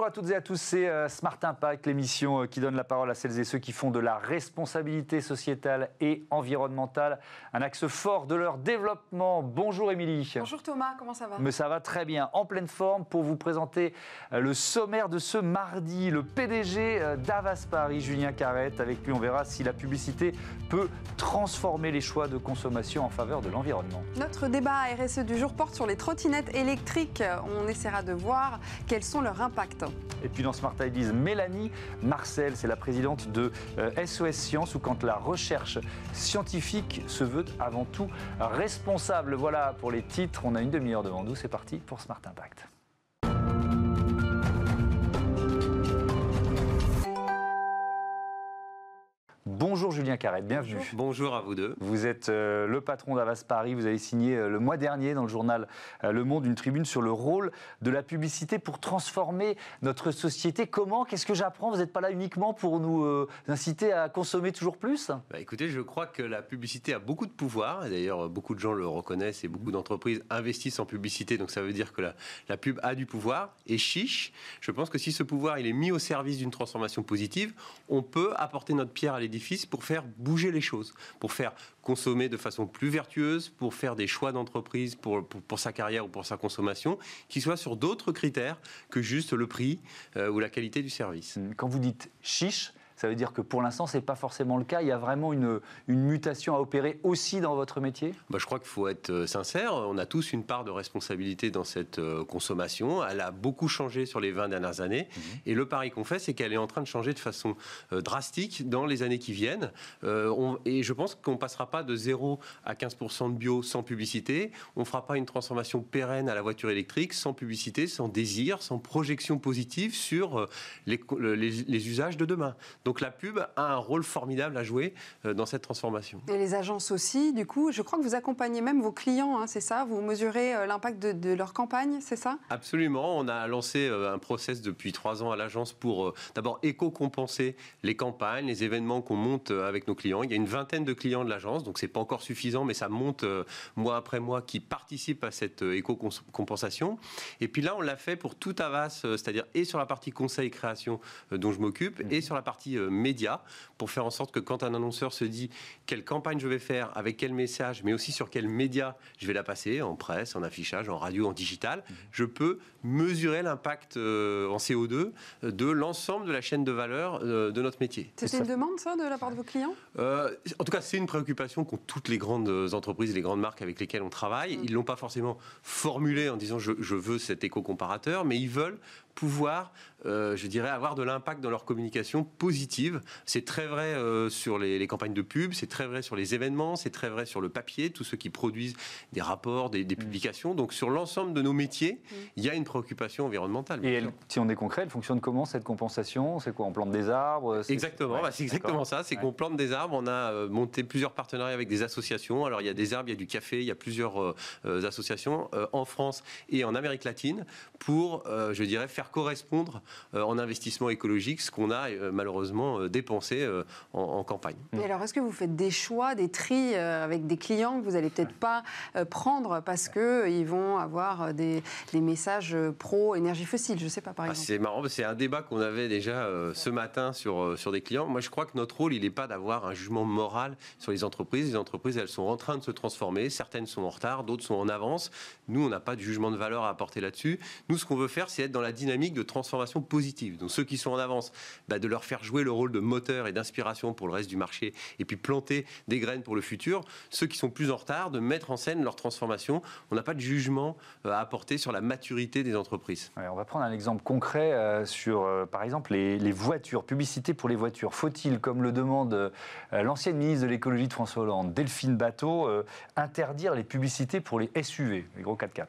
Bonjour à toutes et à tous, c'est euh, Smart Impact, l'émission euh, qui donne la parole à celles et ceux qui font de la responsabilité sociétale et environnementale un axe fort de leur développement. Bonjour Émilie. Bonjour Thomas, comment ça va? Mais ça va très bien, en pleine forme pour vous présenter euh, le sommaire de ce mardi. Le PDG d'Avas Paris, Julien Carrette. Avec lui, on verra si la publicité peut transformer les choix de consommation en faveur de l'environnement. Notre débat RSE du jour porte sur les trottinettes électriques. On essaiera de voir quels sont leurs impacts et puis dans Smart Ideas, Mélanie Marcel, c'est la présidente de SOS euh, Science, où quand la recherche scientifique se veut avant tout responsable. Voilà pour les titres, on a une demi-heure devant nous, c'est parti pour Smart Impact. Bonjour Julien Carrette, bienvenue. Bonjour. à vous deux. Vous êtes euh, le patron d'Avas Paris. Vous avez signé euh, le mois dernier dans le journal euh, Le Monde une tribune sur le rôle de la publicité pour transformer notre société. Comment? Qu'est-ce que j'apprends? Vous n'êtes pas là uniquement pour nous inciter à consommer toujours plus? Bah, Écoutez, je crois que la publicité a beaucoup de pouvoir. D'ailleurs, beaucoup de gens le reconnaissent et beaucoup d'entreprises investissent en publicité. Donc ça veut dire que la, la pub a du pouvoir. Et chiche, je pense que si ce pouvoir il est mis au service d'une transformation positive, on peut apporter notre pierre à l'édifice pour faire bouger les choses, pour faire consommer de façon plus vertueuse, pour faire des choix d'entreprise pour, pour, sa carrière ou pour sa consommation, qui soient sur d'autres critères que juste le prix euh, ou la qualité du service. Quand vous dites chiche, ça veut dire que pour l'instant, ce n'est pas forcément le cas. Il y a vraiment une, une mutation à opérer aussi dans votre métier? Bah, Je crois qu'il faut être euh, sincère. On a tous une part de responsabilité dans cette euh, consommation. Elle a beaucoup changé sur les 20 dernières années. Mhm. Et le pari qu'on fait, c'est qu'elle est en train de changer de façon euh, drastique dans les années qui viennent. et je pense qu'on ne passera pas de 0 à 15% de bio sans publicité. On ne fera pas une transformation pérenne à la voiture électrique sans publicité, sans désir, sans projection positive sur les, les, les usages de demain. Donc la pub a un rôle formidable à jouer euh, dans cette transformation. Et les agences aussi, du coup, je crois que vous accompagnez même vos clients, hein, c'est ça? Vous mesurez euh, l'impact de, leur campagne, c'est ça? Absolument. On a lancé euh, un process depuis trois ans à l'agence pour d'abord éco-compenser les campagnes, les événements qu'on monte avec nos clients. Il y a une vingtaine de clients de l'agence, donc c'est pas encore suffisant, mais ça monte mois après mois qui participent à cette éco-compensation. Et puis là, on l'a fait pour tout Avas, c'est-à-dire et sur la partie conseil création dont je m'occupe, mmh. et sur la partie euh, médias pour faire en sorte que quand un annonceur se dit quelle campagne je vais faire, avec quel message, mais aussi sur quels médias je vais la passer, en presse, en affichage, en radio, en digital, mhm. je peux mesurer l'impact euh, en CO2 de l'ensemble de la chaîne de valeur euh, de notre métier. C'est une demande, ça, de la part de vos clients? En tout cas, c'est une préoccupation qu'ont toutes les grandes entreprises et les grandes marques avec lesquelles on travaille. Mhm. Ils ne l'ont pas forcément formulé en disant je, je veux cet éco-comparateur, mais ils veulent pouvoir, euh, je dirais, avoir de l'impact dans leur communication positive. C'est très vrai euh, sur les, campagnes de pub, c'est très vrai sur les événements, c'est très vrai sur le papier, tous ceux qui produisent des rapports, des, mm. publications. Donc sur l'ensemble de nos métiers, mm. il y a une préoccupation environnementale. Et si on est concret, elle fonctionne comment cette compensation? C'est quoi On plante des arbres? Exactement, bah, c'est exactement ça. C'est qu'on plante des arbres. On a euh, monté plusieurs partenariats avec des associations. Alors il y a des arbres, il y a du café, il y a plusieurs associations en France et en Amérique latine pour, je dirais, faire correspondre euh, en investissement écologique ce qu'on a euh, malheureusement euh, dépensé en, campagne. Et alors, est-ce que vous faites des choix, des tris avec des clients que vous n'allez peut-être pas prendre parce qu'ils vont avoir des, messages pro-énergie fossile? Je ne sais pas, par ah, exemple. c'est marrant, c'est un débat qu'on avait déjà ce matin sur, sur des clients. Moi, je crois que notre rôle, il n'est pas d'avoir un jugement moral sur les entreprises. Les entreprises, elles sont en train de se transformer. Certaines sont en retard, d'autres sont en avance. Nous, on n'a pas de jugement de valeur à apporter là-dessus. Nous, ce qu'on veut faire, c'est être dans la dynamique de transformation positive. Donc ceux qui sont en avance, bah, de leur faire jouer le rôle de moteur et d'inspiration pour le reste du marché, et puis planter des graines pour le futur. Ceux qui sont plus en retard, de mettre en scène leur transformation. On n'a pas de jugement euh, à apporter sur la maturité des entreprises. on va prendre un exemple concret euh, sur, euh, par exemple, les, voitures, publicité pour les voitures. Faut-il, comme le demande l'ancienne ministre de l'écologie de François Hollande, Delphine Bateau, interdire les publicités pour les SUV, les gros 4x4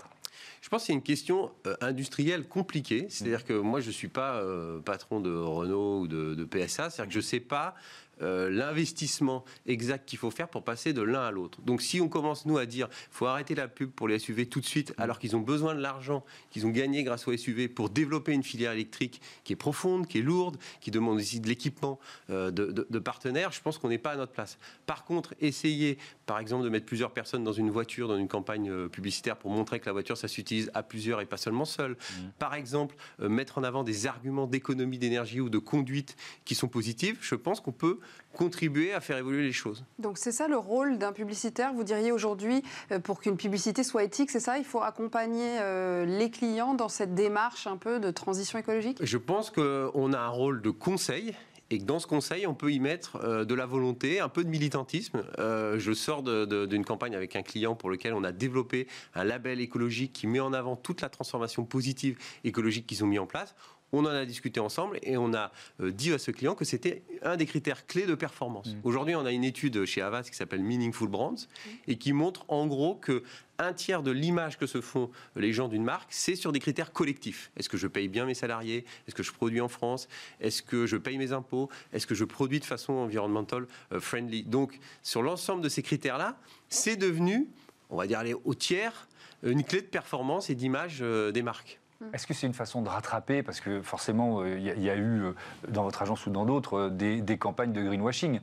je pense que c'est une question euh, industrielle compliquée. C'est-à-dire que moi, je ne suis pas euh, patron de Renault ou de, PSA. C'est-à-dire que je ne sais pas l'investissement exact qu'il faut faire pour passer de l'un à l'autre. Donc si on commence, nous, à dire faut arrêter la pub pour les SUV tout de suite, alors qu'ils ont besoin de l'argent qu'ils ont gagné grâce aux SUV pour développer une filière électrique qui est profonde, qui est lourde, qui demande aussi de l'équipement de, de, partenaires, je pense qu'on n'est pas à notre place. Par contre, essayer, par exemple, de mettre plusieurs personnes dans une voiture, dans une campagne publicitaire pour montrer que la voiture, ça s'utilise à plusieurs et pas seulement seul. Mmh. Par exemple, mettre en avant des arguments d'économie d'énergie ou de conduite qui sont positifs, je pense qu'on peut contribuer à faire évoluer les choses. Donc c'est ça le rôle d'un publicitaire, vous diriez aujourd'hui, euh, pour qu'une publicité soit éthique, c'est ça? Il faut accompagner euh, les clients dans cette démarche un peu de transition écologique? Je pense qu'on a un rôle de conseil et que dans ce conseil, on peut y mettre euh, de la volonté, un peu de militantisme. je sors d'une campagne avec un client pour lequel on a développé un label écologique qui met en avant toute la transformation positive écologique qu'ils ont mis en place. On en a discuté ensemble et on a euh, dit à ce client que c'était un des critères clés de performance. Mm. Aujourd'hui, on a une étude chez Avas qui s'appelle Meaningful Brands et qui montre en gros que un tiers de l'image que se font les gens d'une marque, c'est sur des critères collectifs. Est-ce que je paye bien mes salariés? Est-ce que je produis en France? Est-ce que je paye mes impôts? Est-ce que je produis de façon environnemental euh, friendly? Donc, sur l'ensemble de ces critères-là, c'est devenu, on va dire aller au tiers, une clé de performance et d'image euh, des marques. Mm. Est-ce que c'est une façon de rattraper Parce que forcément, il euh, y, a eu, euh, dans votre agence ou dans d'autres, euh, des, campagnes de greenwashing?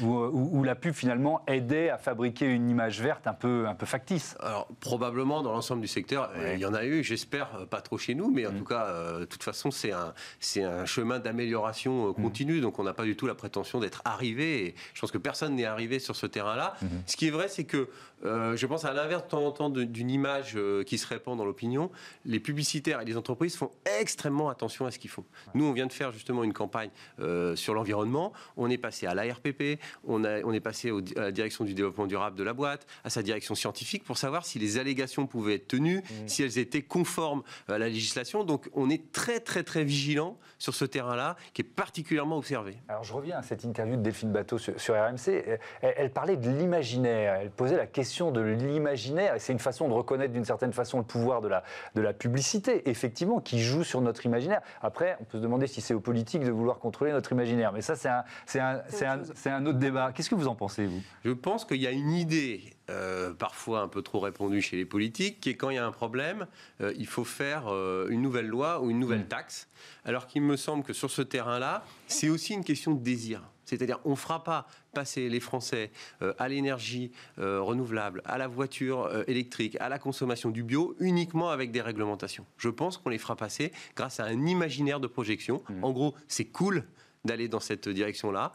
Où, la pub finalement aidait à fabriquer une image verte un peu, un peu factice Alors probablement dans l'ensemble du secteur, il y en a eu, j'espère pas trop chez nous, mais en mm. tout cas, de toute façon, c'est un, c'est un chemin d'amélioration mm. continue, donc on n'a pas du tout la prétention d'être arrivé, et je pense que personne n'est arrivé sur ce terrain-là. Mm-hmm. Ce qui est vrai, c'est que euh, je pense à l'inverse de temps en temps d'une image euh, qui se répand dans l'opinion, les publicitaires et les entreprises font extrêmement attention à ce qu'ils font. Nous, on vient de faire justement une campagne euh, sur l'environnement. On est passé à l'ARPP, on, on est passé à la direction du développement durable de la boîte, à sa direction scientifique pour savoir si les allégations pouvaient être tenues, mmh. si elles étaient conformes à la législation. Donc, on est très, très, très vigilant sur ce terrain-là qui est particulièrement observé. Alors, je reviens à cette interview de Delphine Bateau sur, RMC. elle parlait de l'imaginaire. Elle posait la question de l'imaginaire, et c'est une façon de reconnaître d'une certaine façon le pouvoir de la, de la publicité, effectivement, qui joue sur notre imaginaire. Après, on peut se demander si c'est aux politiques de vouloir contrôler notre imaginaire, mais ça, c'est un, un, un, un, autre débat. Qu'est-ce que vous en pensez, vous? Je pense qu'il y a une idée euh, parfois un peu trop répandue chez les politiques, qui est quand il y a un problème, euh, il faut faire euh, une nouvelle loi ou une nouvelle mm. taxe. Alors qu'il me semble que sur ce terrain-là, c'est aussi une question de désir. C'est-à-dire, on ne fera pas passer les Français euh, à l'énergie euh, renouvelable, à la voiture euh, électrique, à la consommation du bio, uniquement avec des réglementations. Je pense qu'on les fera passer grâce à un imaginaire de projection. Mmh. En gros, c'est cool d'aller dans cette direction-là.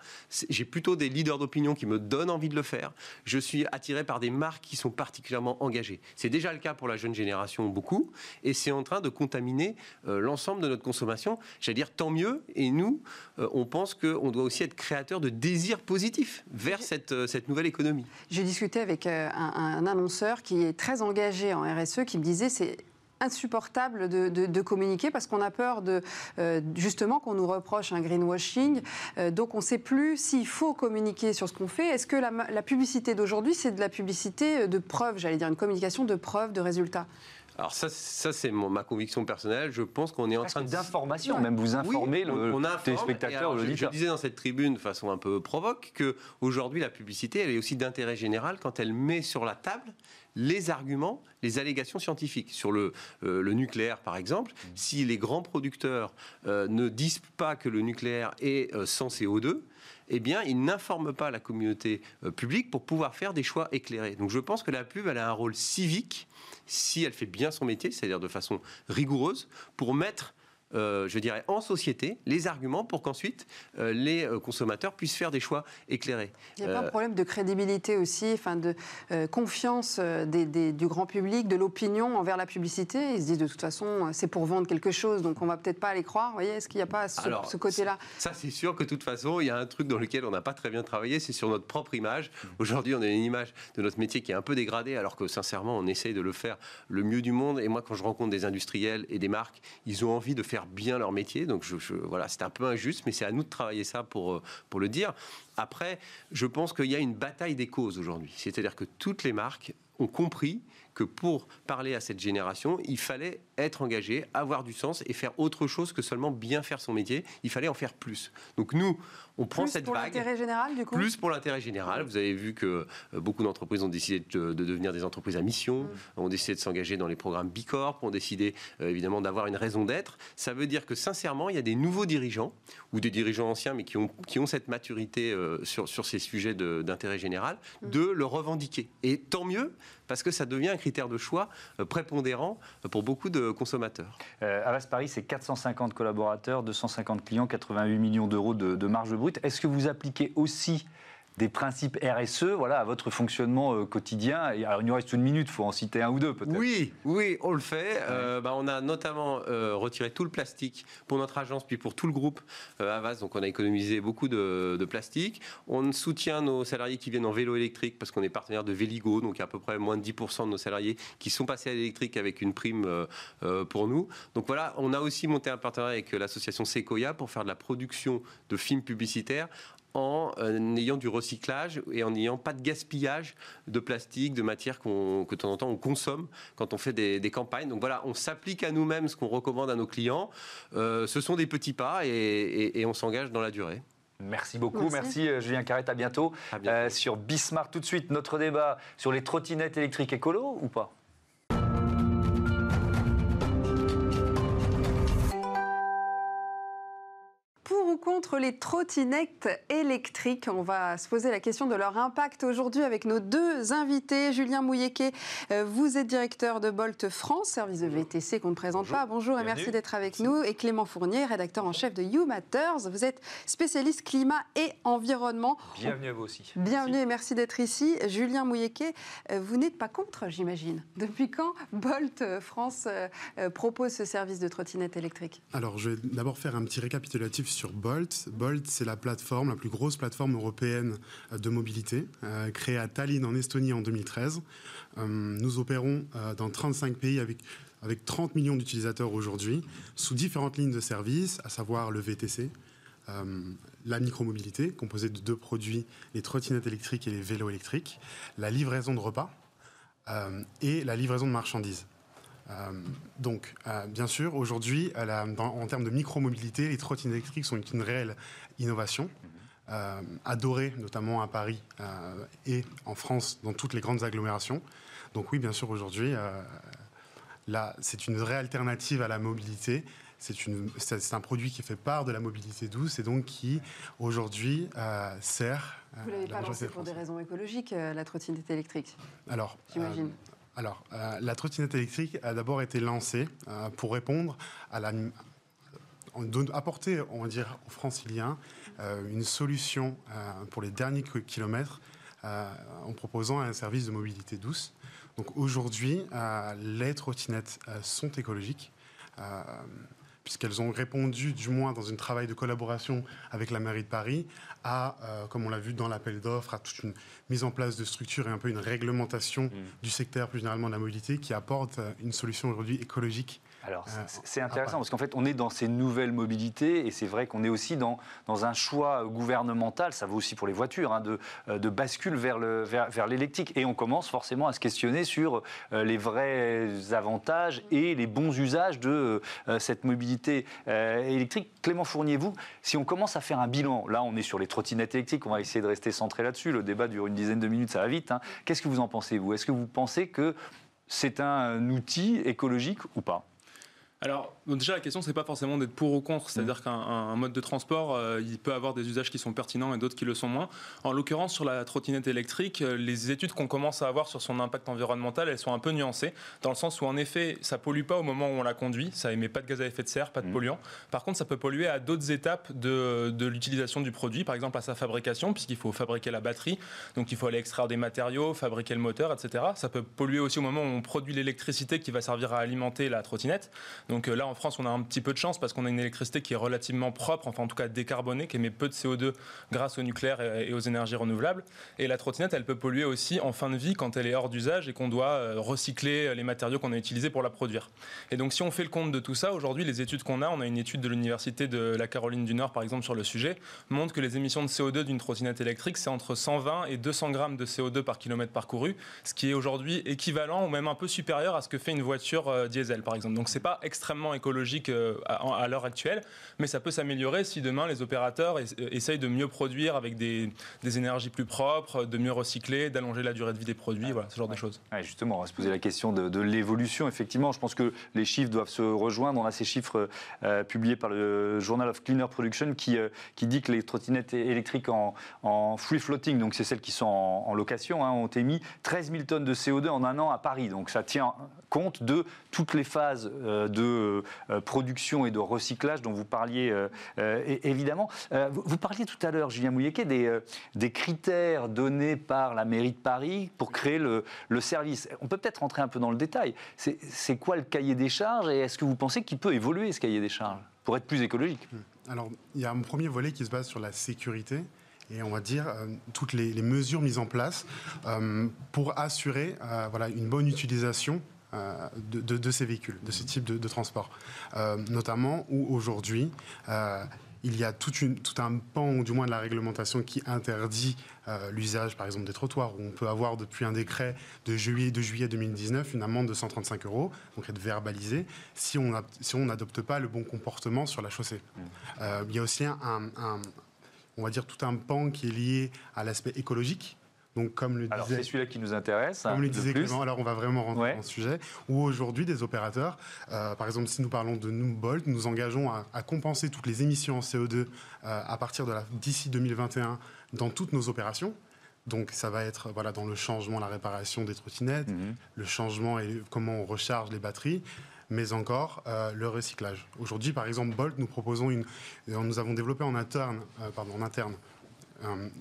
J'ai plutôt des leaders d'opinion qui me donnent envie de le faire. Je suis attiré par des marques qui sont particulièrement engagées. C'est déjà le cas pour la jeune génération beaucoup, et c'est en train de contaminer euh, l'ensemble de notre consommation. J'allais dire tant mieux, et nous, euh, on pense qu'on doit aussi être créateur de désirs positifs vers cette, euh, cette nouvelle économie. J'ai discuté avec un, un annonceur qui est très engagé en RSE, qui me disait c'est insupportable de, communiquer parce qu'on a peur de euh, justement qu'on nous reproche un greenwashing. Euh, donc on ne sait plus s'il faut communiquer sur ce qu'on fait. Est-ce que la, publicité d'aujourd'hui, c'est de la publicité de preuve, j'allais dire une communication de preuve, de résultats? Alors ça, ça c'est ma conviction personnelle. Je pense qu'on est en train d'information, même vous informer le on, téléspectateur, je, je disais dans cette tribune de façon un peu provoque que aujourd'hui la publicité, elle est aussi d'intérêt général quand elle met sur la table les arguments, les allégations scientifiques. Sur le, euh, le nucléaire, par exemple, mmh. si les grands producteurs euh, ne disent pas que le nucléaire est euh, sans CO2, eh bien, ils n'informent pas la communauté publique pour pouvoir faire des choix éclairés. Donc je pense que la pub, elle a un rôle civique, si elle fait bien son métier, c'est-à-dire de façon rigoureuse, pour mettre euh, je dirais, en société, les arguments pour qu'ensuite euh, les euh, consommateurs puissent faire des choix éclairés. Il n'y a pas un problème de crédibilité aussi, enfin de confiance du grand public, de l'opinion envers la publicité. Ils se disent de toute façon, c'est pour vendre quelque chose, donc on va peut-être pas les croire. Vous voyez, est-ce qu'il n'y a pas ce, côté-là? Ça, c'est sûr que de toute façon, il y a un truc dans lequel on n'a pas très bien travaillé, c'est sur notre propre image. Aujourd'hui, on a une image de notre métier qui est un peu dégradée, alors que sincèrement, on essaye de le faire le mieux du monde. Et moi, quand je rencontre des industriels et des marques, ils ont envie de faire bien leur métier. Donc je, voilà, c'est un peu injuste, mais c'est à nous de travailler ça pour, euh, pour le dire. Après, je pense qu'il y a une bataille des causes aujourd'hui. C'est-à-dire que toutes les marques ont compris que pour parler à cette génération, il fallait être engagé, avoir du sens et faire autre chose que seulement bien faire son métier. Il fallait en faire plus. Donc nous, on prend plus cette pour vague. l'intérêt général, du coup Plus pour l'intérêt général. Vous avez vu que euh, beaucoup d'entreprises ont décidé de, de devenir des entreprises à mission, Mm. ont décidé de s'engager dans les programmes Bicorp, ont décidé euh, évidemment d'avoir une raison d'être. Ça veut dire que sincèrement, il y a des nouveaux dirigeants ou des dirigeants anciens, mais qui ont, qui ont cette maturité euh, sur, sur ces sujets de- d'intérêt général, Mm. de le revendiquer. Et tant mieux, parce que ça devient un critère de choix euh, prépondérant pour beaucoup de consommateurs. Euh, Paris, c'est 450 collaborateurs, 250 clients, 88 millions d'euros de, de marge brute. Est-ce que vous appliquez aussi des principes RSE voilà, à votre fonctionnement euh, quotidien Et alors, Il nous reste une minute, il faut en citer un ou deux peut-être. Oui, oui, on le fait. Euh, bah, on a notamment euh, retiré tout le plastique pour notre agence, puis pour tout le groupe euh, Avas. Donc, on a économisé beaucoup de, de plastique. On soutient nos salariés qui viennent en vélo électrique parce qu'on est partenaire de Véligo. Donc, il y a à peu près moins de 10% de nos salariés qui sont passés à l'électrique avec une prime pour nous. Donc, voilà, on a aussi monté un partenariat avec l'association Sequoia pour faire de la production de films publicitaires en euh, ayant du recyclage et en n'ayant pas de gaspillage de plastique, de matière qu'on, que de temps en temps on consomme quand on fait des, des campagnes. Donc voilà, on s'applique à nous-mêmes ce qu'on recommande à nos clients. Euh, ce sont des petits pas et, et- et on s'engage dans la durée. Merci beaucoup, Merci. merci, euh, Julien Carrette, à bientôt. À bientôt. Euh, sur Bismarck, tout de suite, notre débat sur les trottinettes électriques écolo ou pas? Contre les trottinettes électriques On va se poser la question de leur impact aujourd'hui avec nos deux invités. Julien Mouilleke, euh, vous êtes directeur de Bolt France, service de VTC qu'on ne présente Bonjour. pas. Bonjour et Bienvenue. merci d'être avec nous. Et Clément Fournier, rédacteur en chef de You Matters. Vous êtes spécialiste climat et environnement. Bienvenue à vous aussi. Bienvenue et merci d'être ici. Julien Mouilleke, euh, vous n'êtes pas contre, j'imagine. Depuis quand Bolt France euh, propose ce service de trottinette électrique? Alors, je vais d'abord faire un petit récapitulatif sur Bolt. Bolt, c'est la plateforme, la plus grosse plateforme européenne euh, de mobilité, euh, créée à Tallinn, en Estonie, en 2013. Euh, nous opérons dans 35 pays avec, avec 30 millions d'utilisateurs aujourd'hui, sous différentes lignes de service, à savoir le VTC, la micromobilité, composée de deux produits, les trottinettes électriques et les vélos électriques, la livraison de repas et la livraison de marchandises. Euh, donc, euh, bien sûr, aujourd'hui, en termes de micromobilité, les trottinettes électriques sont une réelle innovation, euh, adorée notamment à Paris et en France, dans toutes les grandes agglomérations. Donc oui, bien sûr, aujourd'hui, là, c'est une vraie alternative à la mobilité. C'est un produit qui fait part de la mobilité douce et donc qui, aujourd'hui, sert. Vous ne l'avez la pas lancé pour des raisons écologiques, la trottinette électrique, Alors, j'imagine. Alors, euh, la trottinette électrique a d'abord été lancée euh, pour répondre à la. apporter, on va dire, aux franciliens euh, une solution pour les derniers ki- kilomètres en proposant un service de mobilité douce. Donc aujourd'hui, les trottinettes sont écologiques. Puisqu'elles ont répondu, du moins dans un travail de collaboration avec la mairie de Paris, à, euh, comme on l'a vu dans l'appel d'offres, à toute une mise en place de structures et un peu une réglementation du secteur plus généralement de la mobilité qui apporte euh, une solution aujourd'hui écologique. Alors, Euh, c'est- intéressant ah, parce qu'en fait, on est dans ces nouvelles mobilités et c'est vrai qu'on est aussi dans, dans un choix gouvernemental, ça vaut aussi pour les voitures, hein, de, euh, de bascule vers le- vers, vers l'électrique. Et on commence forcément à se questionner sur euh, les vrais avantages et les bons usages de euh, cette mobilité électrique. Clément Fournier, vous, si on commence à faire un bilan, là on est sur les trottinettes électriques, on va essayer de rester centré là-dessus, le débat dure une dizaine de minutes, ça va vite. hein. Qu'est-ce que vous en pensez, vous? Est-ce que vous pensez que c'est un outil écologique ou pas? Alors, déjà, la question, c'est pas forcément d'être pour ou contre. C'est-à-dire qu'un un- un mode de transport, euh, il peut avoir des usages qui sont pertinents et d'autres qui le sont moins. En l'occurrence, sur la trottinette électrique, euh, les études qu'on commence à avoir sur son impact environnemental, elles sont un peu nuancées, dans le sens où, en effet, ça pollue pas au moment où on la conduit, ça émet pas de gaz à effet de serre, pas de Mhm. polluants. Par contre, ça peut polluer à d'autres étapes de, de l'utilisation du produit, par exemple à sa fabrication, puisqu'il faut fabriquer la batterie, donc il faut aller extraire des matériaux, fabriquer le moteur, etc. Ça peut polluer aussi au moment où on produit l'électricité qui va servir à alimenter la trottinette. Donc là, en France, on a un petit peu de chance parce qu'on a une électricité qui est relativement propre, enfin en tout cas décarbonée, qui émet peu de CO2 grâce au nucléaire et aux énergies renouvelables. Et la trottinette, elle peut polluer aussi en fin de vie quand elle est hors d'usage et qu'on doit recycler les matériaux qu'on a utilisés pour la produire. Et donc si on fait le compte de tout ça, aujourd'hui, les études qu'on a, on a une étude de l'Université de la Caroline du Nord, par exemple, sur le sujet, montre que les émissions de CO2 d'une trottinette électrique, c'est entre 120 et 200 grammes de CO2 par kilomètre parcouru, ce qui est aujourd'hui équivalent ou même un peu supérieur à ce que fait une voiture euh, diesel, par exemple. Donc c'est pas extrêmement écologique euh, à, l'heure actuelle, mais ça peut s'améliorer si demain les opérateurs euh, essayent de mieux produire avec des, énergies plus propres, de mieux recycler, d'allonger la durée de vie des produits, voilà, ce genre de choses. justement, on va se poser la question de, l'évolution. Effectivement, je pense que les chiffres doivent se rejoindre. On a ces chiffres publiés par le Journal of Cleaner Production qui, qui dit que les trottinettes électriques en, en free floating, donc c'est celles qui sont en, location, hein, ont émis 13 000 tonnes de CO2 en un an à Paris. Donc ça tient compte de toutes les phases euh, de euh, production et de recyclage dont vous parliez euh, évidemment. Vous parliez tout à l'heure, Julien Mouilleke, des, critères donnés par la mairie de Paris pour créer le, service. On peut peut-être rentrer un peu dans le détail. C'est quoi le cahier des charges et est-ce que vous pensez qu'il peut évoluer ce cahier des charges pour être plus écologique? Alors, il y a un premier volet qui se base sur la sécurité et on va dire euh, toutes les, mesures mises en place euh, pour assurer euh, voilà, une bonne utilisation de, ces véhicules, de ce type de, transport. notamment où aujourd'hui, il y a tout un pan, ou du moins de la réglementation, qui interdit l'usage, par exemple, des trottoirs, où on peut avoir depuis un décret de juillet, de juillet 2019 une amende de 135 euros, donc être verbalisé, si on n'adopte pas le bon comportement sur la chaussée. Il y a aussi un on va dire, tout un pan qui est lié à l'aspect écologique. Donc, comme le alors, c'est celui-là qui nous intéresse. Comme le disait Clément, alors on va vraiment rentrer dans ce sujet, où aujourd'hui, des opérateurs, euh, par exemple, si nous parlons de nous, Bolt, nous engageons à, compenser toutes les émissions en CO2 euh, à partir de d'ici 2021 dans toutes nos opérations. Donc, ça va être voilà, dans le changement, la réparation des trottinettes, mhm. le changement et comment on recharge les batteries, mais encore euh, le recyclage. Aujourd'hui, par exemple, Bolt, nous proposons une, nous avons développé en interne, euh, pardon, en interne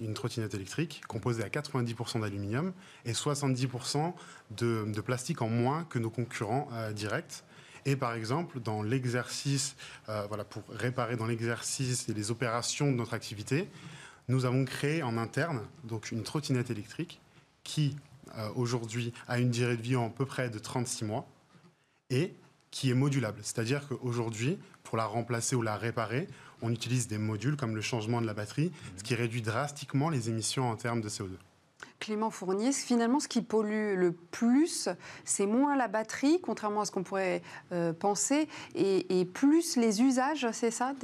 une trottinette électrique composée à 90% d'aluminium et 70% de, plastique en moins que nos concurrents directs. Et par exemple, dans l'exercice, voilà, pour réparer dans l'exercice et les opérations de notre activité, nous avons créé en interne donc une trottinette électrique qui aujourd'hui a une durée de vie en peu près de 36 mois et qui est modulable. C'est-à-dire qu'aujourd'hui, pour la remplacer ou la réparer, on utilise des modules comme le changement de la batterie, ce qui réduit drastiquement les émissions en termes de CO2. Clément Fournier, finalement, ce qui pollue le plus, c'est moins la batterie, contrairement à ce qu'on pourrait euh, penser, et, plus les usages, c'est ça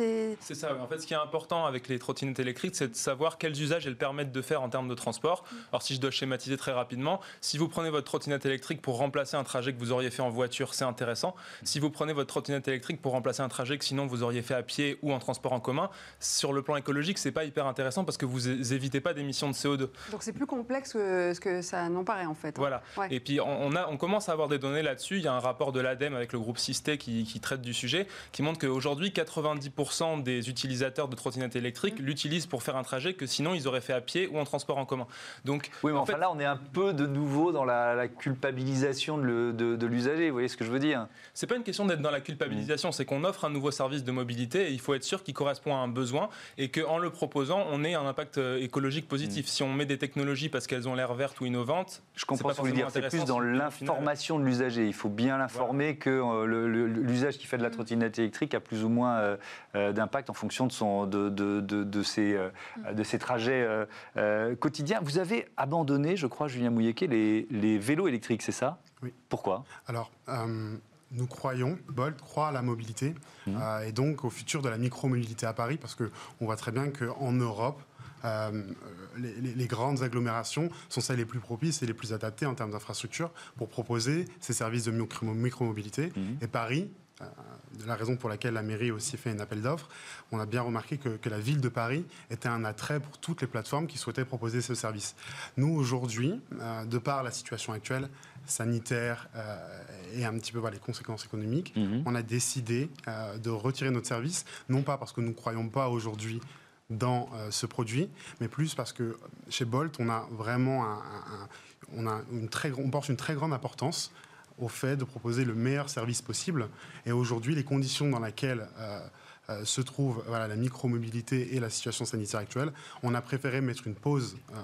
C'est ça. En fait, ce qui est important avec les trottinettes électriques, c'est de savoir quels usages elles permettent de faire en termes de transport. Alors, si je dois schématiser très rapidement, si vous prenez votre trottinette électrique pour remplacer un trajet que vous auriez fait en voiture, c'est intéressant. Si vous prenez votre trottinette électrique pour remplacer un trajet que sinon vous auriez fait à pied ou en transport en commun, sur le plan écologique, c'est pas hyper intéressant parce que vous évitez pas d'émissions de CO2. Donc, c'est plus complexe que ce que ça n'en paraît en fait. Voilà. Et puis on, a, on commence à avoir des données là-dessus. Il y a un rapport de l'ADEME avec le groupe Sisté qui, traite du sujet, qui montre qu'aujourd'hui 90% des utilisateurs de trottinettes électriques mmh. l'utilisent pour faire un trajet que sinon ils auraient fait à pied ou en transport en commun. Donc oui, mais en enfin fait, là on est un peu de nouveau dans la, culpabilisation de, l'usager. Vous voyez ce que je veux dire? C'est pas une question d'être dans la culpabilisation, c'est qu'on offre un nouveau service de mobilité et il faut être sûr qu'il correspond à un besoin et qu'en le proposant, on ait un impact euh, écologique positif. Mmh. Si on met des technologies parce qu'elles ont l'air verte ou innovante. Je comprends ce que vous voulez dire. C'est plus dans l'information de l'usager. Il faut bien l'informer que euh, l'usage qui fait de la trottinette électrique a plus ou moins euh, euh, d'impact en fonction de, son, de, de, de, ses, de ses trajets quotidiens. Vous avez abandonné, je crois, Julien Mouilleke, les, les vélos électriques, c'est ça? Oui. Pourquoi? Alors, nous croyons, Bolt croit à la mobilité mmh. et donc au futur de la micro-mobilité à Paris, parce qu'on voit très bien qu'en Europe, euh, les, grandes agglomérations sont celles les plus propices et les plus adaptées en termes d'infrastructure pour proposer ces services de micromobilité. Mhm. Et Paris, euh, la raison pour laquelle la mairie a aussi fait un appel d'offres, on a bien remarqué que, la ville de Paris était un attrait pour toutes les plateformes qui souhaitaient proposer ce service. Nous, aujourd'hui, euh, de par la situation actuelle, sanitaire et un petit peu les conséquences économiques, mhm. on a décidé de retirer notre service, non pas parce que nous ne croyons pas aujourd'hui dans euh, ce produit, mais plus parce que chez Bolt, on a vraiment un, on a une très, on porte une très grande importance au fait de proposer le meilleur service possible. Et aujourd'hui, les conditions dans lesquelles euh, se trouve voilà, la micromobilité et la situation sanitaire actuelle, on a préféré mettre une pause euh,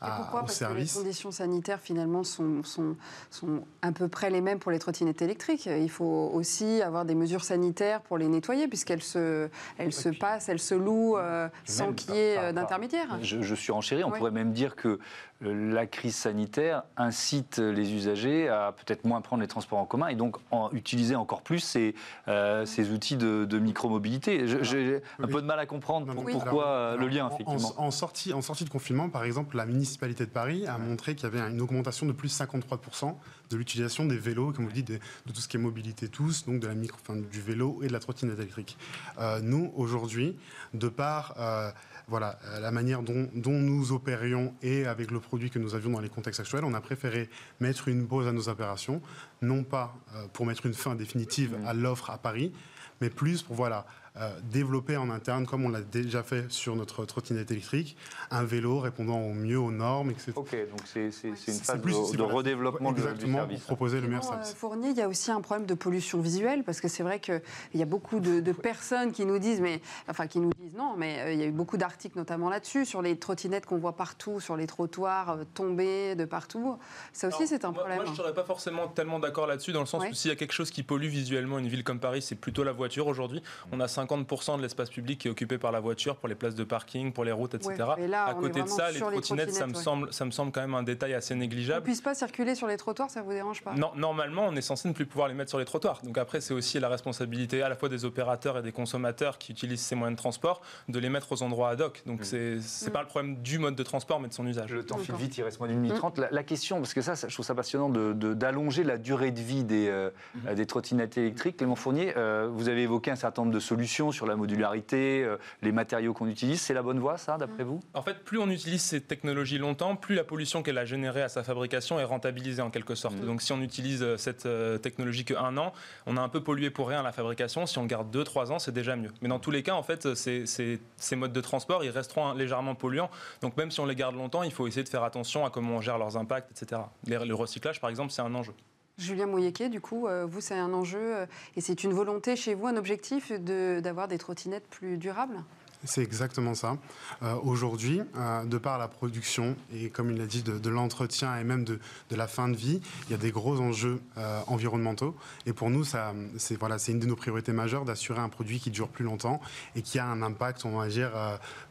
à, pourquoi? au Parce service. Que les conditions sanitaires finalement sont, sont, sont, à peu près les mêmes pour les trottinettes électriques. Il faut aussi avoir des mesures sanitaires pour les nettoyer puisqu'elles se, elles se passent, elles se louent euh, sans qu'il y ait d'intermédiaire. Je, je, suis enchéri, on pourrait même dire que la crise sanitaire incite les usagers à peut-être moins prendre les transports en commun et donc en, utiliser encore plus ces, ces outils de, de micromobilité j'ai un peu de mal à comprendre pourquoi euh, le lien, effectivement. En, sortie, en sortie de confinement, par exemple, la municipalité de Paris a montré qu'il y avait une augmentation de plus de 53% de l'utilisation des vélos, comme vous dites, de, tout ce qui est mobilité tous, donc de la micro, enfin, du vélo et de la trottinette électrique. Euh, nous, aujourd'hui, de par euh, voilà, la manière dont, nous opérions et avec le produit que nous avions dans les contextes actuels, on a préféré mettre une pause à nos opérations, non pas pour mettre une fin définitive mmh. à l'offre à Paris, mais plus pour voilà, euh, développer en interne, comme on l'a déjà fait sur notre trottinette électrique, un vélo répondant au mieux aux normes, etc. Ok, donc c'est une phase de, redéveloppement Exactement, du service. pour proposer le meilleur euh, service. Fournier, il y a aussi un problème de pollution visuelle, parce que c'est vrai qu'il y a beaucoup de, personnes qui nous disent, mais, enfin qui nous disent non, mais euh, il y a eu beaucoup d'articles notamment là-dessus, sur les trottinettes qu'on voit partout, sur les trottoirs tombés de partout. Ça aussi, c'est un problème. Moi, je ne serais pas forcément tellement d'accord là-dessus, dans le sens où s'il y a quelque chose qui pollue visuellement une ville comme Paris, c'est plutôt la voiture aujourd'hui. On a 50% de l'espace public qui est occupé par la voiture, pour les places de parking, pour les routes, etc. à côté de ça, les trottinettes, ça, me semble, ça me semble quand même un détail assez négligeable. On ne puisse pas circuler sur les trottoirs, ça vous dérange pas? Non, normalement, on est censé ne plus pouvoir les mettre sur les trottoirs. Donc après, c'est aussi la responsabilité à la fois des opérateurs et des consommateurs qui utilisent ces moyens de transport de les mettre aux endroits ad hoc. Donc mm. c'est pas le problème du mode de transport, mais de son usage. Le temps file vite, il reste moins d'une minute mm. trente. La, question, parce que ça, je trouve ça passionnant d'allonger de, la durée de vie des, euh, mm-hmm. des trottinettes électriques. Clément Fournier, euh, vous avez évoqué un certain nombre de solutions sur la modularité, euh, les matériaux qu'on utilise. C'est la bonne voie, ça, d'après vous? En fait, plus on utilise ces technologies longtemps, plus la pollution qu'elle a générée à sa fabrication est rentabilisée en quelque sorte. Mm. Donc si on utilise euh, cette euh, technologie qu'un an, on a un peu pollué pour rien à la fabrication. Si on garde 2-3 ans, c'est déjà mieux. Mais dans tous les cas, en fait, ces, ces, modes de transport, ils resteront légèrement polluants. Donc même si on les garde longtemps, il faut essayer de faire attention à comment on gère leurs impacts, etc. Le recyclage, par exemple, c'est un enjeu. Julien Mouilléquet, du coup, euh, vous, c'est un enjeu euh, et c'est une volonté chez vous, un objectif d'avoir des trottinettes plus durables? C'est exactement ça. Euh, aujourd'hui, de par la production et comme il l'a dit, de, l'entretien et même de, la fin de vie, il y a des gros enjeux environnementaux. Et pour nous, c'est voilà, une de nos priorités majeures d'assurer un produit qui dure plus longtemps et qui a un impact, on va dire,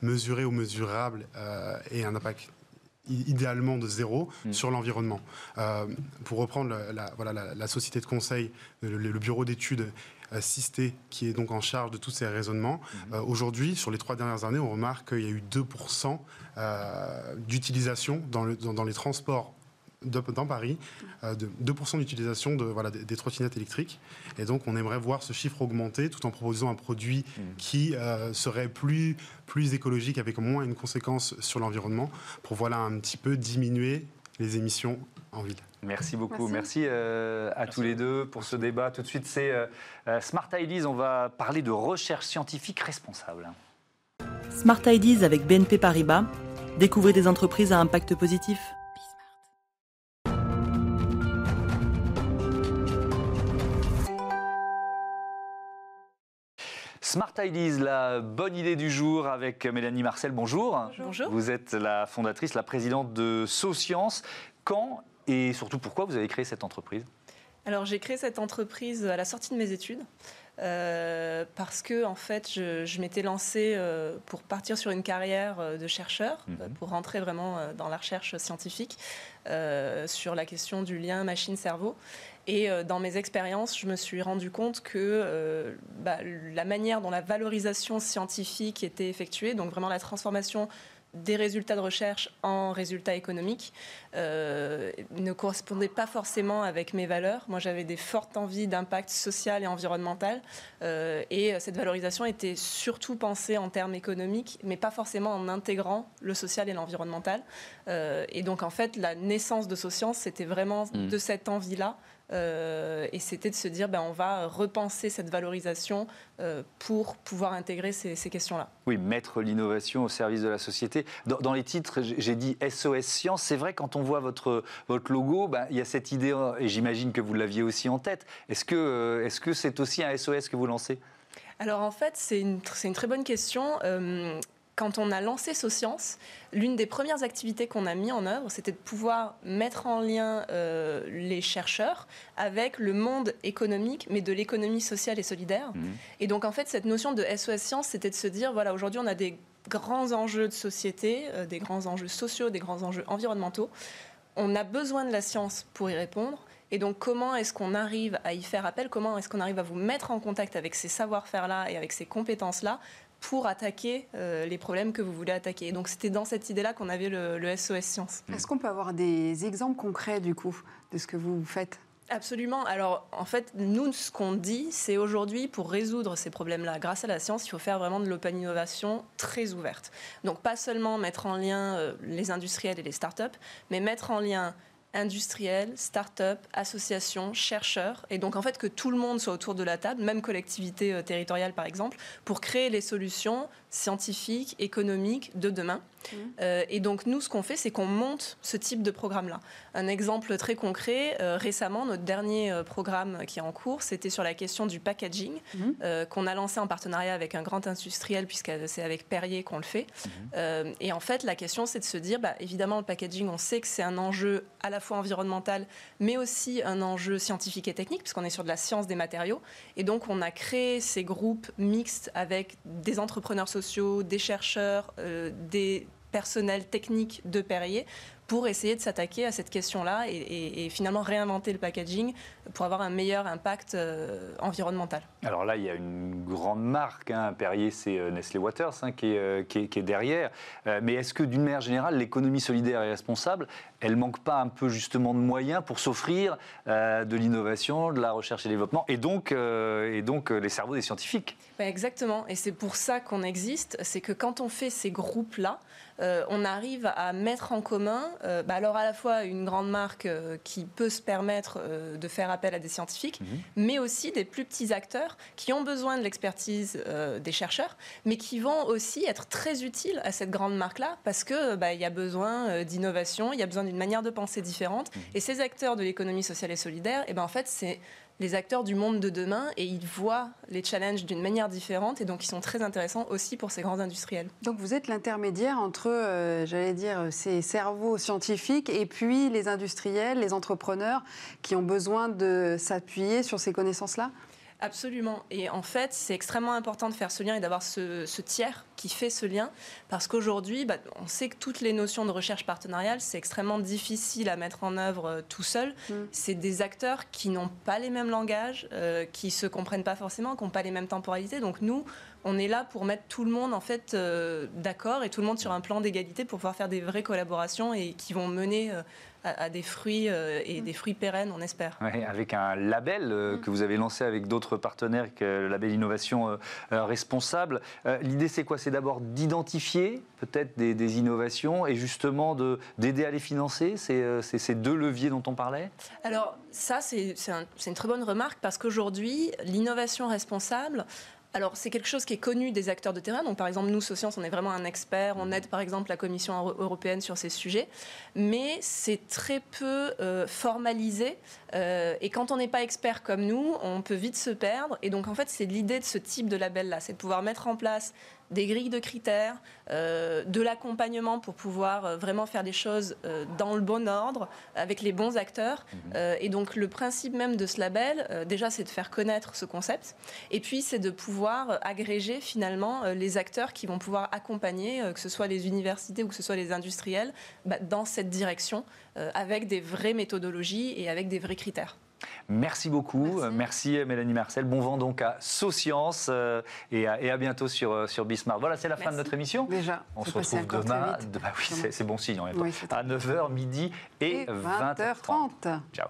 mesuré ou mesurable et un impact idéalement de zéro mm. sur l'environnement. Euh, pour reprendre la, voilà, la, société de conseil, le, bureau d'études assisté qui est donc en charge de tous ces raisonnements. Mm. Euh, aujourd'hui, sur les trois dernières années, on remarque qu'il y a eu 2% euh, d'utilisation dans, dans, les transports dans Paris, euh, de 2% d'utilisation de, voilà, des, trottinettes électriques. Et donc, on aimerait voir ce chiffre augmenter tout en proposant un produit mm. qui euh, serait plus, plus écologique, avec moins une conséquence sur l'environnement, pour voilà, un petit peu diminuer les émissions en ville. Merci beaucoup. Merci, euh, à tous les deux pour ce débat. Tout de suite, c'est Smart Ideas. On va parler de recherche scientifique responsable. Smart Ideas avec BNP Paribas. Découvrez des entreprises à impact positif. Smart Ideas, la bonne idée du jour avec Mélanie Marcel. Bonjour. Bonjour. Vous êtes la fondatrice, la présidente de SoScience. Quand et surtout pourquoi vous avez créé cette entreprise? Alors j'ai créé cette entreprise à la sortie de mes études. Euh, parce que en fait, je, m'étais lancée euh, pour partir sur une carrière euh, de chercheur, mhm. pour rentrer vraiment dans la recherche scientifique sur la question du lien machine-cerveau. Et dans mes expériences, je me suis rendu compte que bah, la manière dont la valorisation scientifique était effectuée, donc vraiment la transformation des résultats de recherche en résultats économiques euh, ne correspondaient pas forcément avec mes valeurs. Moi, j'avais des fortes envies d'impact social et environnemental. Euh, et cette valorisation était surtout pensée en termes économiques, mais pas forcément en intégrant le social et l'environnemental. et donc, en fait, la naissance de Socience, c'était vraiment mm. de cette envie-là euh, et c'était de se dire, ben, on va repenser cette valorisation euh, pour pouvoir intégrer ces, questions-là. Oui, mettre l'innovation au service de la société. Dans, les titres, j'ai dit SOS Science. C'est vrai, quand on voit votre, votre logo, ben, il y a cette idée, et j'imagine que vous l'aviez aussi en tête. Est-ce que euh, c'est -ce c'est aussi un SOS que vous lancez? Alors en fait, c'est une, une, très bonne question quand on a lancé Socience, l'une des premières activités qu'on a mis en œuvre, c'était de pouvoir mettre en lien euh, les chercheurs avec le monde économique, mais de l'économie sociale et solidaire. Mmh. Et donc, en fait, cette notion de SOS Science, c'était de se dire, voilà, aujourd'hui, on a des grands enjeux de société, euh, des grands enjeux sociaux, des grands enjeux environnementaux. On a besoin de la science pour y répondre. Et donc, comment est-ce qu'on arrive à y faire appel? Comment est-ce qu'on arrive à vous mettre en contact avec ces savoir-faire-là et avec ces compétences-là pour attaquer euh, les problèmes que vous voulez attaquer. donc c'était dans cette idée-là qu'on avait le, SOS Science. Est-ce qu'on peut avoir des exemples concrets du coup de ce que vous faites? Absolument. Alors, en fait, nous, ce qu'on dit, c'est aujourd'hui, pour résoudre ces problèmes-là, grâce à la science, il faut faire vraiment de l'open innovation très ouverte. Donc, pas seulement mettre en lien euh, les industriels et les startups, mais mettre en lien industriels, start-up, associations, chercheurs, et donc en fait que tout le monde soit autour de la table, même collectivité euh, territoriale par exemple, pour créer les solutions scientifiques, économiques de demain. Mmh. Euh, et donc nous, ce qu'on fait, c'est qu'on monte ce type de programme-là. Un exemple très concret, euh, récemment, notre dernier euh, programme qui est en cours, c'était sur la question du packaging, mmh. qu'on a lancé en partenariat avec un grand industriel, puisque c'est avec Perrier qu'on le fait. Mmh. et en fait, la question, c'est de se dire, bah, évidemment, le packaging, on sait que c'est un enjeu à la fois environnemental, mais aussi un enjeu scientifique et technique, puisqu'on est sur de la science des matériaux. Et donc, on a créé ces groupes mixtes avec des entrepreneurs sociaux, des chercheurs, des personnel technique de Perrier pour essayer de s'attaquer à cette question-là et, finalement réinventer le packaging pour avoir un meilleur impact euh, environnemental. Alors là, il y a une grande marque, hein. Perrier, c'est euh, Nestlé Waters hein, euh, qui, est, derrière. mais est-ce que d'une manière générale, l'économie solidaire et responsable, elle manque pas un peu justement de moyens pour s'offrir de l'innovation, de la recherche et développement, et donc, et donc les cerveaux des scientifiques? Exactement, et c'est pour ça qu'on existe, c'est que quand on fait ces groupes-là, on arrive à mettre en commun euh, bah alors à la fois une grande marque euh, qui peut se permettre euh, de faire appel à des scientifiques, mhm. mais aussi des plus petits acteurs qui ont besoin de l'expertise des chercheurs, mais qui vont aussi être très utiles à cette grande marque-là parce que bah, il y a besoin d'innovation, il y a besoin d'une manière de penser différente. Mhm. Et ces acteurs de l'économie sociale et solidaire, et eh ben en fait c'est les acteurs du monde de demain et ils voient les challenges d'une manière différente et donc ils sont très intéressants aussi pour ces grands industriels. Donc vous êtes l'intermédiaire entre, euh, j'allais dire, ces cerveaux scientifiques et puis les industriels, les entrepreneurs qui ont besoin de s'appuyer sur ces connaissances-là? Absolument. Et en fait, c'est extrêmement important de faire ce lien et d'avoir ce, tiers qui fait ce lien. Parce qu'aujourd'hui, bah, on sait que toutes les notions de recherche partenariale, c'est extrêmement difficile à mettre en œuvre euh, tout seul. Mm. C'est des acteurs qui n'ont pas les mêmes langages, euh, qui se comprennent pas forcément, qui n'ont pas les mêmes temporalités. Donc nous, on est là pour mettre tout le monde en fait euh, d'accord et tout le monde sur un plan d'égalité pour pouvoir faire des vraies collaborations et qui vont mener à, des fruits euh, et des fruits pérennes, on espère. avec un label euh, mm. que vous avez lancé avec d'autres partenaires, que le label Innovation euh, Responsable. L'idée, c'est quoi? C'est d'abord d'identifier peut-être des, innovations et justement d'aider à les financer? C'est ces deux leviers dont on parlait? Alors, ça, c'est une très bonne remarque parce qu'aujourd'hui, l'innovation responsable, alors, c'est quelque chose qui est connu des acteurs de terrain. Donc, par exemple, nous, Socience, on est vraiment un expert. On aide, par exemple, la Commission européenne sur ces sujets. Mais c'est très peu euh, formalisé. Euh, et quand on n'est pas expert comme nous, on peut vite se perdre. Et donc, en fait, c'est l'idée de ce type de label-là. C'est de pouvoir mettre en place des grilles de critères, euh, de l'accompagnement pour pouvoir euh, vraiment faire des choses euh, dans le bon ordre, avec les bons acteurs. Mhm. et donc le principe même de ce label, déjà, c'est de faire connaître ce concept. Et puis, c'est de pouvoir agréger finalement les acteurs qui vont pouvoir accompagner, que ce soit les universités ou que ce soit les industriels, bah, dans cette direction, avec des vraies méthodologies et avec des vrais critères. Merci beaucoup. Merci. Mélanie Marcel. Bon vent donc à Socience euh, et, à, bientôt sur, euh, sur Bismarck. Voilà, c'est la fin de notre émission. Déjà. On se retrouve demain. Bah oui, c'est bon signe en même temps. à 9h, midi et, 20h30. 20h30. Ciao.